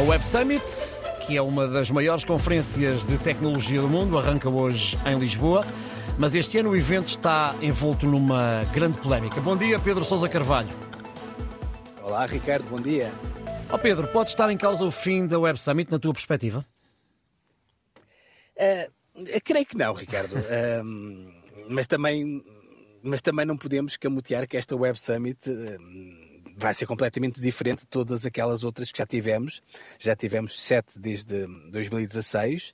A Web Summit, que é uma das maiores conferências de tecnologia do mundo, arranca hoje em Lisboa, mas este ano o evento está envolto numa grande polémica. Bom dia, Pedro Sousa Carvalho. Olá, Ricardo, bom dia. Ó oh, Pedro, pode estar em causa o fim da Web Summit, na tua perspectiva? Uh, creio que não, Ricardo. uh, mas também mas também não podemos camutear que esta Web Summit uh, vai ser completamente diferente de todas aquelas outras que já tivemos. Já tivemos sete desde 2016.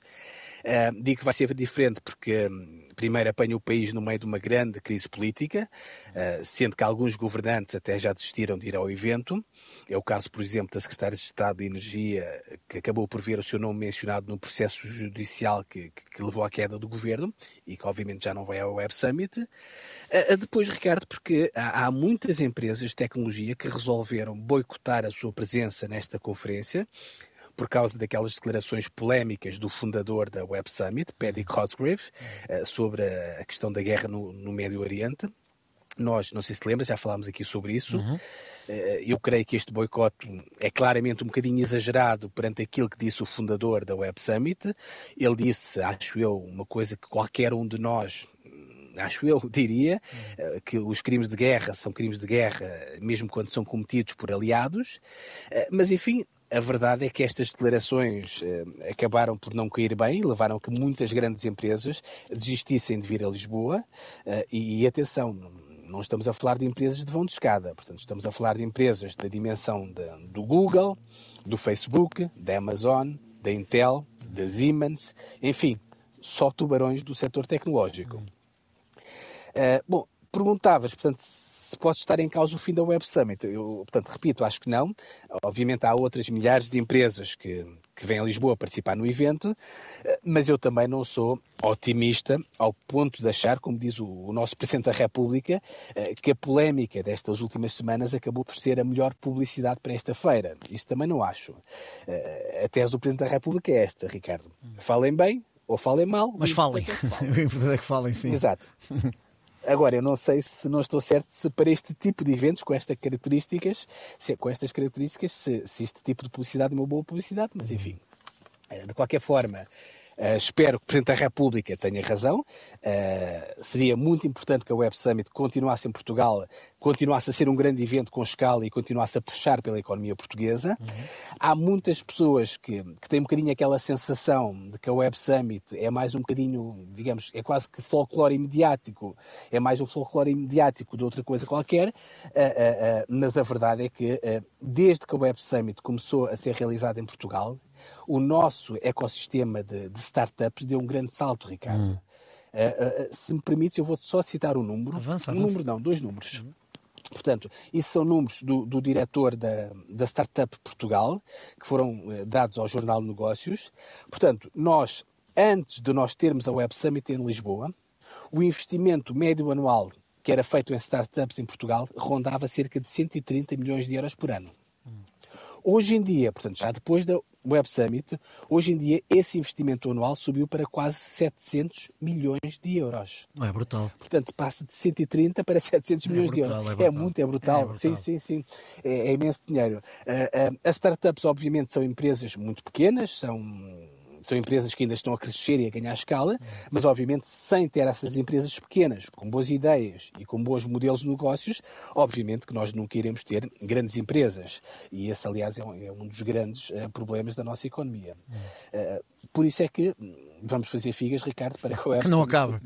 Uh, digo que vai ser diferente porque primeiro apanha o país no meio de uma grande crise política, uh, sendo que alguns governantes até já desistiram de ir ao evento. É o caso, por exemplo, da Secretária de Estado de Energia, que acabou por ver o seu nome mencionado no processo judicial que, que, que levou à queda do governo e que, obviamente, já não vai ao Web Summit. Uh, depois, Ricardo, porque há, há muitas empresas de tecnologia que resolveram boicotar a sua presença nesta conferência por causa daquelas declarações polémicas do fundador da Web Summit, Paddy Cosgrave, eh, sobre a questão da guerra no, no Médio Oriente. Nós, não sei se lembra, já falámos aqui sobre isso. Uhum. Eh, eu creio que este boicote é claramente um bocadinho exagerado perante aquilo que disse o fundador da Web Summit. Ele disse, acho eu, uma coisa que qualquer um de nós acho eu, diria, uhum. que os crimes de guerra são crimes de guerra, mesmo quando são cometidos por aliados. Mas, enfim, a verdade é que estas declarações eh, acabaram por não cair bem levaram a que muitas grandes empresas desistissem de vir a Lisboa. Eh, e, e, atenção, não estamos a falar de empresas de vão de escada, portanto, estamos a falar de empresas da dimensão de, do Google, do Facebook, da Amazon, da Intel, da Siemens, enfim, só tubarões do setor tecnológico. Uh, bom, perguntavas, portanto, se pode estar em causa o fim da Web Summit. Eu, portanto, repito, acho que não. Obviamente há outras milhares de empresas que, que vêm a Lisboa participar no evento, mas eu também não sou otimista ao ponto de achar, como diz o, o nosso Presidente da República, eh, que a polémica destas últimas semanas acabou por ser a melhor publicidade para esta feira. Isso também não acho. Eh, a tese do Presidente da República é esta, Ricardo. Falem bem ou falem mal. Mas falem. O importante é que falem, sim. Exato. Agora, eu não sei se não estou certo se para este tipo de eventos, com estas características, se, com estas características, se, se este tipo de publicidade é uma boa publicidade, mas enfim. Eh, de qualquer forma, Uh, espero que o Presidente da República tenha razão. Uh, seria muito importante que a Web Summit continuasse em Portugal, continuasse a ser um grande evento com escala e continuasse a puxar pela economia portuguesa. Uhum. Há muitas pessoas que, que têm um bocadinho aquela sensação de que a Web Summit é mais um bocadinho, digamos, é quase que folclore imediático, é mais um folclore imediático de outra coisa qualquer, uh, mas a verdade é que desde que a Web Summit começou a ser realizada em Portugal, o nosso ecossistema de, de startups deu um grande salto, Ricardo. Hum. Uh, uh, se me permites, eu vou só citar um número. Avança, um número não, dois números. Uhum. Portanto, isso são números do, do diretor da, da Startup Portugal, que foram uh, dados ao Jornal Negócios. Portanto, nós, antes de nós termos a Web Summit em Lisboa, o investimento médio anual que era feito em startups em Portugal rondava cerca de 130 milhões de euros por ano. Hum. Hoje em dia, portanto, já depois da Web Summit, hoje em dia esse investimento anual subiu para quase 700 milhões de euros. É brutal. Portanto, passa de 130 para 700 é milhões brutal, de euros. É, é, muito, é brutal. É brutal. Sim, sim, sim. É, é imenso dinheiro. Uh, uh, as startups, obviamente, são empresas muito pequenas, são são empresas que ainda estão a crescer e a ganhar escala, mas obviamente sem ter essas empresas pequenas, com boas ideias e com bons modelos de negócios, obviamente que nós nunca iremos ter grandes empresas. E esse, aliás, é um, é um dos grandes uh, problemas da nossa economia. Uh, por isso é que vamos fazer figas, Ricardo, para que o que não acabe.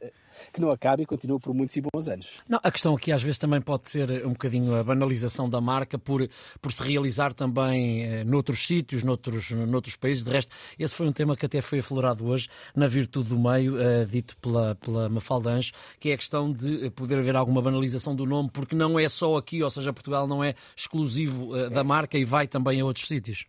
Eh, que não acabe e continue por muitos e bons anos. Não, a questão aqui às vezes também pode ser um bocadinho a banalização da marca por, por se realizar também eh, noutros sítios, noutros, noutros países. De resto, esse foi um tema que até foi aflorado hoje na Virtude do Meio, eh, dito pela, pela Mafalda Anjo, que é a questão de poder haver alguma banalização do nome, porque não é só aqui, ou seja, Portugal não é exclusivo eh, da marca e vai também a outros sítios.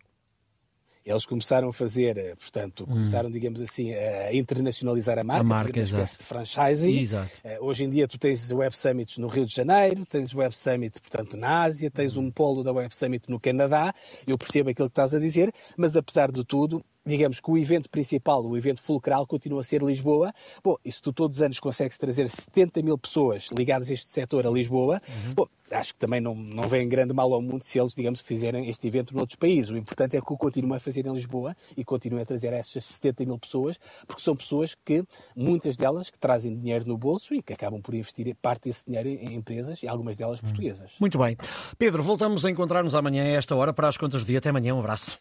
Eles começaram a fazer, eh, portanto, hum. começaram, digamos assim, a internacionalizar a marca, a marca uma espécie de franchising. Exato. Uh, hoje em dia tu tens Web Summits no Rio de Janeiro, tens Web Summit, portanto, na Ásia, tens um polo da Web Summit no Canadá. Eu percebo aquilo que estás a dizer, mas apesar de tudo, digamos que o evento principal, o evento fulcral, continua a ser Lisboa. Bom, e se tu todos os anos consegues trazer 70 mil pessoas ligadas a este setor a Lisboa, uhum. bom, acho que também não, não vem grande mal ao mundo se eles, digamos, fizerem este evento noutros países. O importante é que o continuem a fazer em Lisboa e continuem a trazer essas 70 mil pessoas, porque são pessoas que, muitas delas, que trazem dinheiro no bolso e que acabam por investir parte desse dinheiro em empresas e algumas delas uhum. portuguesas. Muito bem. Pedro, voltamos a encontrar-nos amanhã a esta hora para as contas do dia. Até amanhã, um abraço.